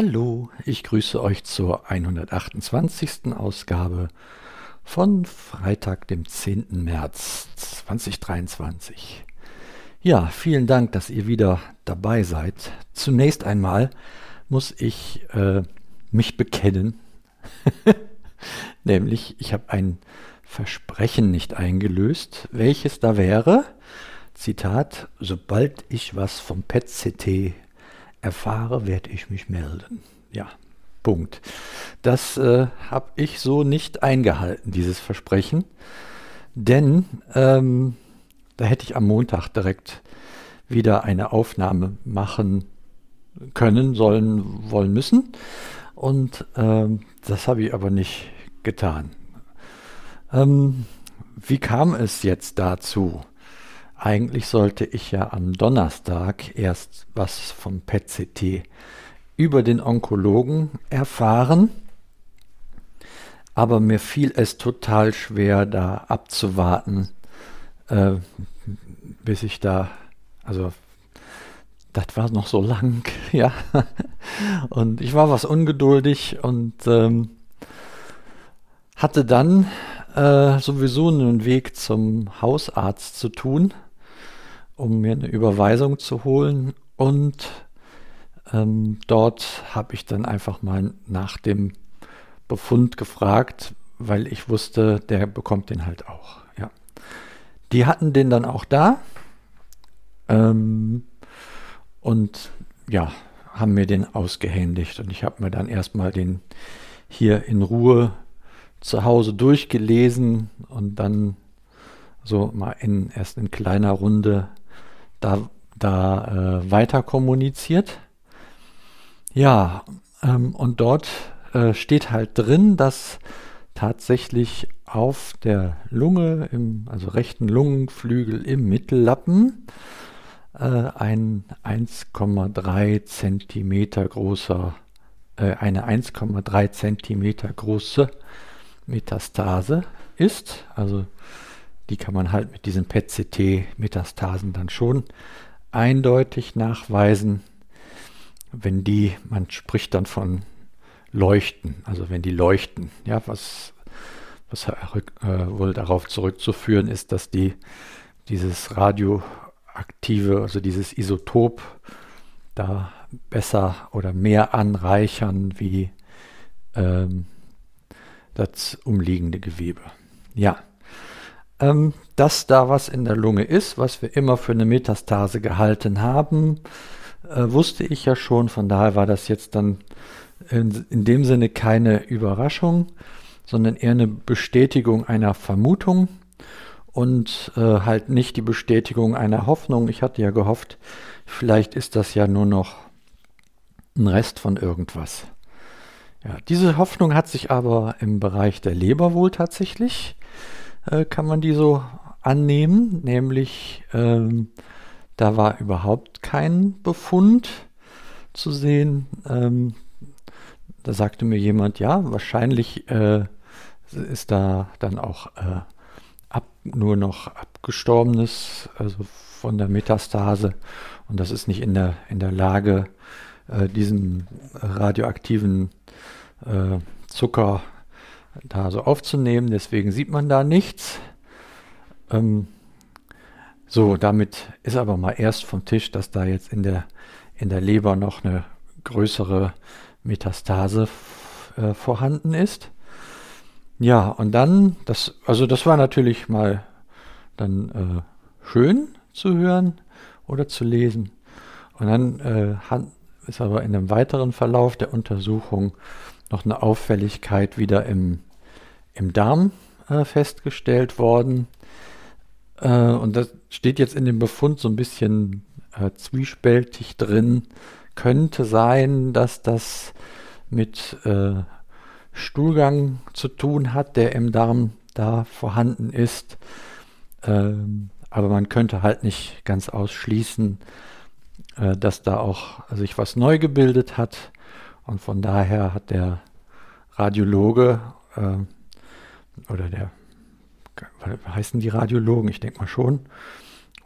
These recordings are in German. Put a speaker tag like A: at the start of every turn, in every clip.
A: Hallo, ich grüße euch zur 128. Ausgabe von Freitag, dem 10. März 2023. Ja, vielen Dank, dass ihr wieder dabei seid. Zunächst einmal muss ich äh, mich bekennen, nämlich ich habe ein Versprechen nicht eingelöst. Welches da wäre? Zitat, sobald ich was vom PET-CT erfahre, werde ich mich melden. Ja, Punkt. Das äh, habe ich so nicht eingehalten, dieses Versprechen. Denn ähm, da hätte ich am Montag direkt wieder eine Aufnahme machen können, sollen, wollen müssen. Und ähm, das habe ich aber nicht getan. Ähm, wie kam es jetzt dazu? Eigentlich sollte ich ja am Donnerstag erst was vom PET-CT über den Onkologen erfahren, aber mir fiel es total schwer, da abzuwarten, äh, bis ich da, also das war noch so lang, ja. Und ich war was ungeduldig und ähm, hatte dann äh, sowieso einen Weg zum Hausarzt zu tun um mir eine Überweisung zu holen. Und ähm, dort habe ich dann einfach mal nach dem Befund gefragt, weil ich wusste, der bekommt den halt auch. Ja. Die hatten den dann auch da. Ähm, und ja, haben mir den ausgehändigt. Und ich habe mir dann erstmal den hier in Ruhe zu Hause durchgelesen und dann so mal in, erst in kleiner Runde da, da äh, weiter kommuniziert. Ja, ähm, und dort äh, steht halt drin, dass tatsächlich auf der Lunge, im, also rechten Lungenflügel im Mittellappen, äh, ein 1,3 Zentimeter großer, äh, eine 1,3 Zentimeter große Metastase ist. Also die kann man halt mit diesen PET-CT-Metastasen dann schon eindeutig nachweisen. Wenn die, man spricht dann von Leuchten, also wenn die leuchten, ja, was, was äh, wohl darauf zurückzuführen ist, dass die dieses radioaktive, also dieses Isotop da besser oder mehr anreichern wie ähm, das umliegende Gewebe. Ja, ähm, dass da was in der Lunge ist, was wir immer für eine Metastase gehalten haben, äh, wusste ich ja schon. Von daher war das jetzt dann in, in dem Sinne keine Überraschung, sondern eher eine Bestätigung einer Vermutung und äh, halt nicht die Bestätigung einer Hoffnung. Ich hatte ja gehofft, vielleicht ist das ja nur noch ein Rest von irgendwas. Ja, diese Hoffnung hat sich aber im Bereich der Leber wohl tatsächlich äh, kann man die so annehmen, nämlich ähm, da war überhaupt kein Befund zu sehen. Ähm, da sagte mir jemand, ja, wahrscheinlich äh, ist da dann auch äh, ab, nur noch abgestorbenes, also von der Metastase. Und das ist nicht in der, in der Lage, äh, diesen radioaktiven äh, Zucker da so aufzunehmen. Deswegen sieht man da nichts. Ähm, so, damit ist aber mal erst vom Tisch, dass da jetzt in der, in der Leber noch eine größere Metastase äh, vorhanden ist. Ja, und dann, das, also das war natürlich mal dann äh, schön zu hören oder zu lesen. Und dann äh, ist aber in einem weiteren Verlauf der Untersuchung noch eine Auffälligkeit wieder im, im Darm äh, festgestellt worden. Äh, und das steht jetzt in dem Befund so ein bisschen äh, zwiespältig drin. Könnte sein, dass das mit äh, Stuhlgang zu tun hat, der im Darm da vorhanden ist. Ähm, aber man könnte halt nicht ganz ausschließen, äh, dass da auch sich was neu gebildet hat. Und von daher hat der Radiologe äh, oder der, heißen die Radiologen, ich denke mal schon,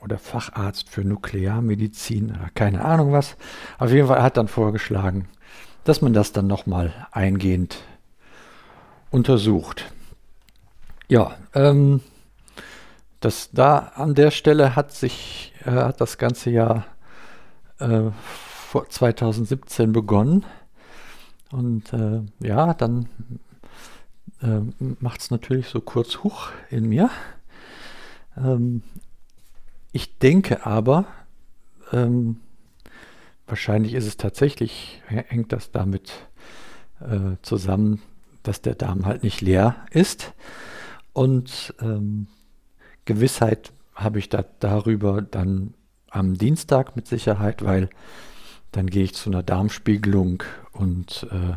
A: oder Facharzt für Nuklearmedizin oder keine Ahnung was. Auf jeden Fall hat dann vorgeschlagen, dass man das dann nochmal eingehend untersucht. Ja, ähm, das da an der Stelle hat sich äh, hat das ganze Jahr äh, vor 2017 begonnen und äh, ja, dann äh, macht es natürlich so kurz hoch in mir. Ähm, ich denke aber, ähm, wahrscheinlich ist es tatsächlich, hängt das damit äh, zusammen, dass der Darm halt nicht leer ist. Und ähm, Gewissheit habe ich da darüber dann am Dienstag mit Sicherheit, weil dann gehe ich zu einer Darmspiegelung und äh,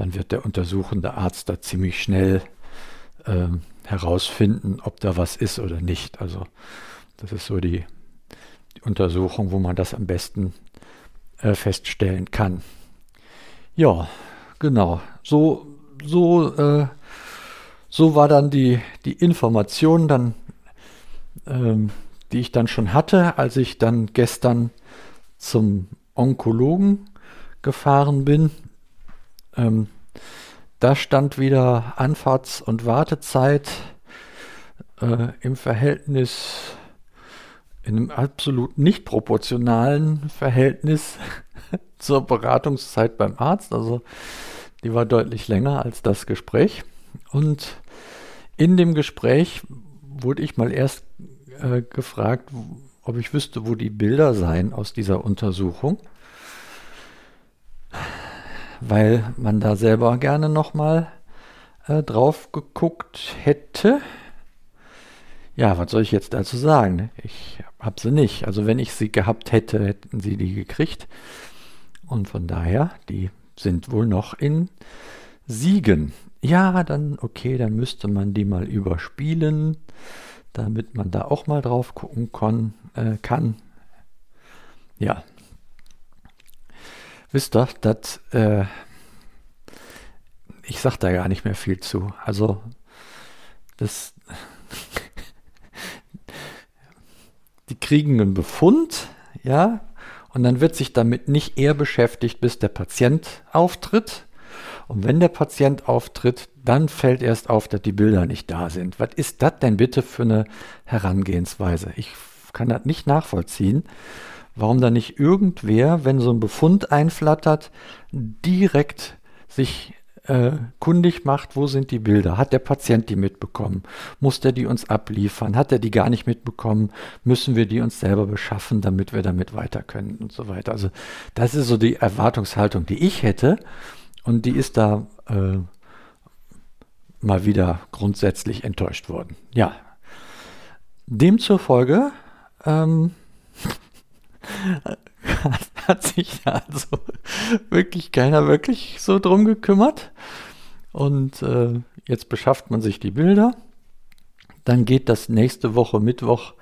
A: dann wird der untersuchende Arzt da ziemlich schnell äh, herausfinden, ob da was ist oder nicht. Also das ist so die, die Untersuchung, wo man das am besten äh, feststellen kann. Ja, genau. So, so, äh, so war dann die, die Information dann, ähm, die ich dann schon hatte, als ich dann gestern zum Onkologen gefahren bin. Ähm, da stand wieder Anfahrts- und Wartezeit äh, im Verhältnis in einem absolut nicht proportionalen Verhältnis zur Beratungszeit beim Arzt. Also die war deutlich länger als das Gespräch. Und in dem Gespräch wurde ich mal erst äh, gefragt, ob ich wüsste, wo die Bilder seien aus dieser Untersuchung, weil man da selber gerne nochmal äh, drauf geguckt hätte. Ja, was soll ich jetzt dazu sagen? Ich habe sie nicht. Also wenn ich sie gehabt hätte, hätten sie die gekriegt. Und von daher, die sind wohl noch in Siegen. Ja, dann okay, dann müsste man die mal überspielen, damit man da auch mal drauf gucken kon, äh, kann. Ja. Wisst ihr, dass äh, ich sag da gar nicht mehr viel zu. Also das die kriegen einen Befund, ja, und dann wird sich damit nicht eher beschäftigt, bis der Patient auftritt. Und wenn der Patient auftritt, dann fällt erst auf, dass die Bilder nicht da sind. Was ist das denn bitte für eine Herangehensweise? Ich kann das nicht nachvollziehen, warum da nicht irgendwer, wenn so ein Befund einflattert, direkt sich äh, kundig macht, wo sind die Bilder? Hat der Patient die mitbekommen? Muss der die uns abliefern? Hat er die gar nicht mitbekommen? Müssen wir die uns selber beschaffen, damit wir damit weiter können und so weiter? Also das ist so die Erwartungshaltung, die ich hätte und die ist da äh, mal wieder grundsätzlich enttäuscht worden. Ja, demzufolge ähm, hat, sich da also wirklich keiner wirklich so drum gekümmert. Und äh, jetzt beschafft man sich die Bilder. Dann geht das nächste Woche Mittwoch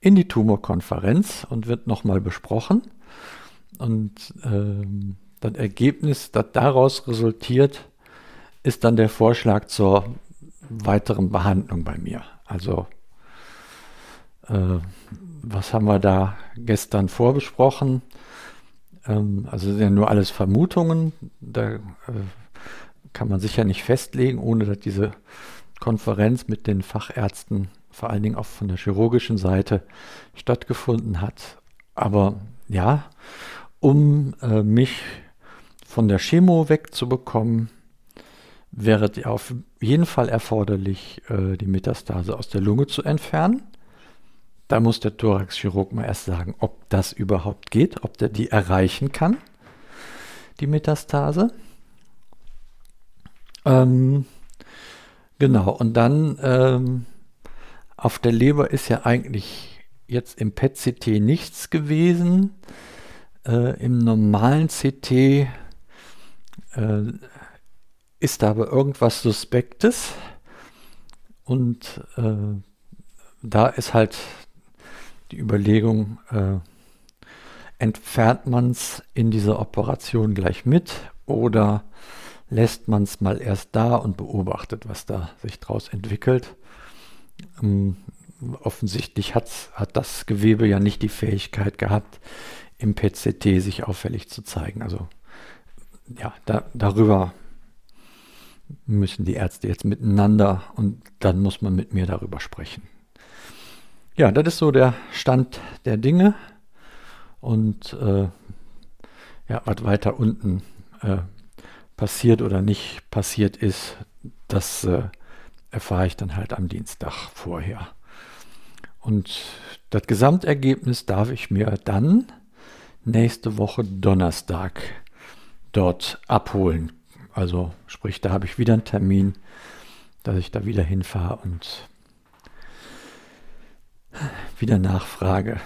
A: in die Tumorkonferenz und wird nochmal besprochen. Und ähm, das Ergebnis, das daraus resultiert, ist dann der Vorschlag zur weiteren Behandlung bei mir. Also äh, was haben wir da gestern vorbesprochen? Ähm, also sind ja nur alles Vermutungen. Da äh, kann man sicher nicht festlegen, ohne dass diese Konferenz mit den Fachärzten, vor allen Dingen auch von der chirurgischen Seite, stattgefunden hat. Aber ja, um äh, mich von der Chemo wegzubekommen, wäre auf jeden Fall erforderlich, äh, die Metastase aus der Lunge zu entfernen. Da muss der Thoraxchirurg mal erst sagen, ob das überhaupt geht, ob der die erreichen kann, die Metastase. Ähm, genau, und dann ähm, auf der Leber ist ja eigentlich jetzt im PET-CT nichts gewesen. Äh, Im normalen CT äh, ist da aber irgendwas Suspektes. Und äh, da ist halt die Überlegung, äh, entfernt man es in dieser Operation gleich mit oder lässt man es mal erst da und beobachtet, was da sich daraus entwickelt. Ähm, offensichtlich hat das Gewebe ja nicht die Fähigkeit gehabt, im PCT sich auffällig zu zeigen. Also ja, da, darüber müssen die Ärzte jetzt miteinander und dann muss man mit mir darüber sprechen. Ja, das ist so der Stand der Dinge. Und äh, ja, was weiter unten äh, passiert oder nicht passiert ist, das äh, erfahre ich dann halt am Dienstag vorher. Und das Gesamtergebnis darf ich mir dann nächste Woche Donnerstag dort abholen. Also sprich, da habe ich wieder einen Termin, dass ich da wieder hinfahre und wieder nachfrage,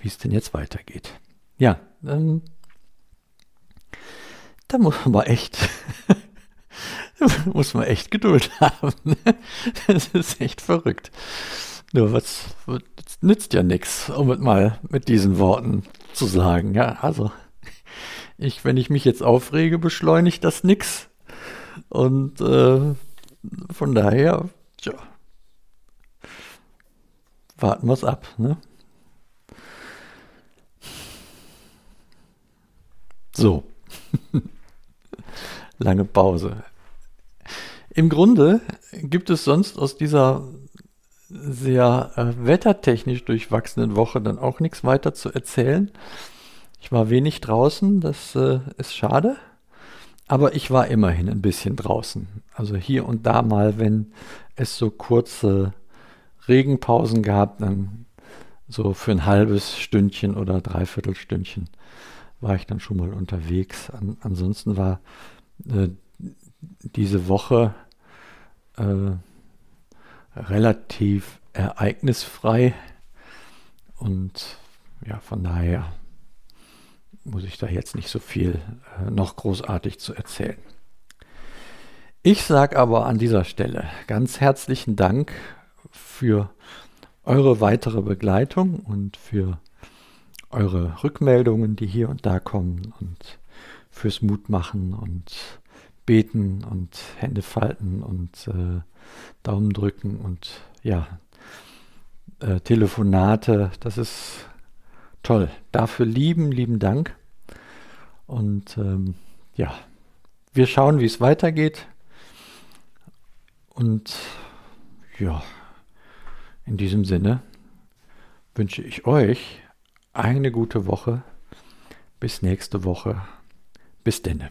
A: wie es denn jetzt weitergeht. Ja, ähm, da muss man echt, muss man echt Geduld haben. das ist echt verrückt. Nur was, was nützt ja nichts, um es mal mit diesen Worten zu sagen. Ja, also ich, wenn ich mich jetzt aufrege, beschleunigt das nix. Und äh, von daher, tja, warten wir es ab. Ne? So. Lange Pause. Im Grunde gibt es sonst aus dieser sehr äh, wettertechnisch durchwachsenen Woche dann auch nichts weiter zu erzählen. Ich war wenig draußen, das äh, ist schade. Aber ich war immerhin ein bisschen draußen. Also hier und da mal, wenn es so kurze Regenpausen gab, dann so für ein halbes Stündchen oder dreiviertel Stündchen war ich dann schon mal unterwegs. An, ansonsten war äh, diese Woche äh, relativ ereignisfrei und ja, von daher muss ich da jetzt nicht so viel äh, noch großartig zu erzählen. Ich sage aber an dieser Stelle ganz herzlichen Dank für eure weitere Begleitung und für eure Rückmeldungen, die hier und da kommen und fürs Mutmachen und beten und Hände falten und äh, Daumen drücken und ja, äh, Telefonate, das ist toll. Dafür lieben, lieben Dank. Und ähm, ja, wir schauen, wie es weitergeht. Und ja, in diesem Sinne wünsche ich euch eine gute Woche. Bis nächste Woche. Bis denne.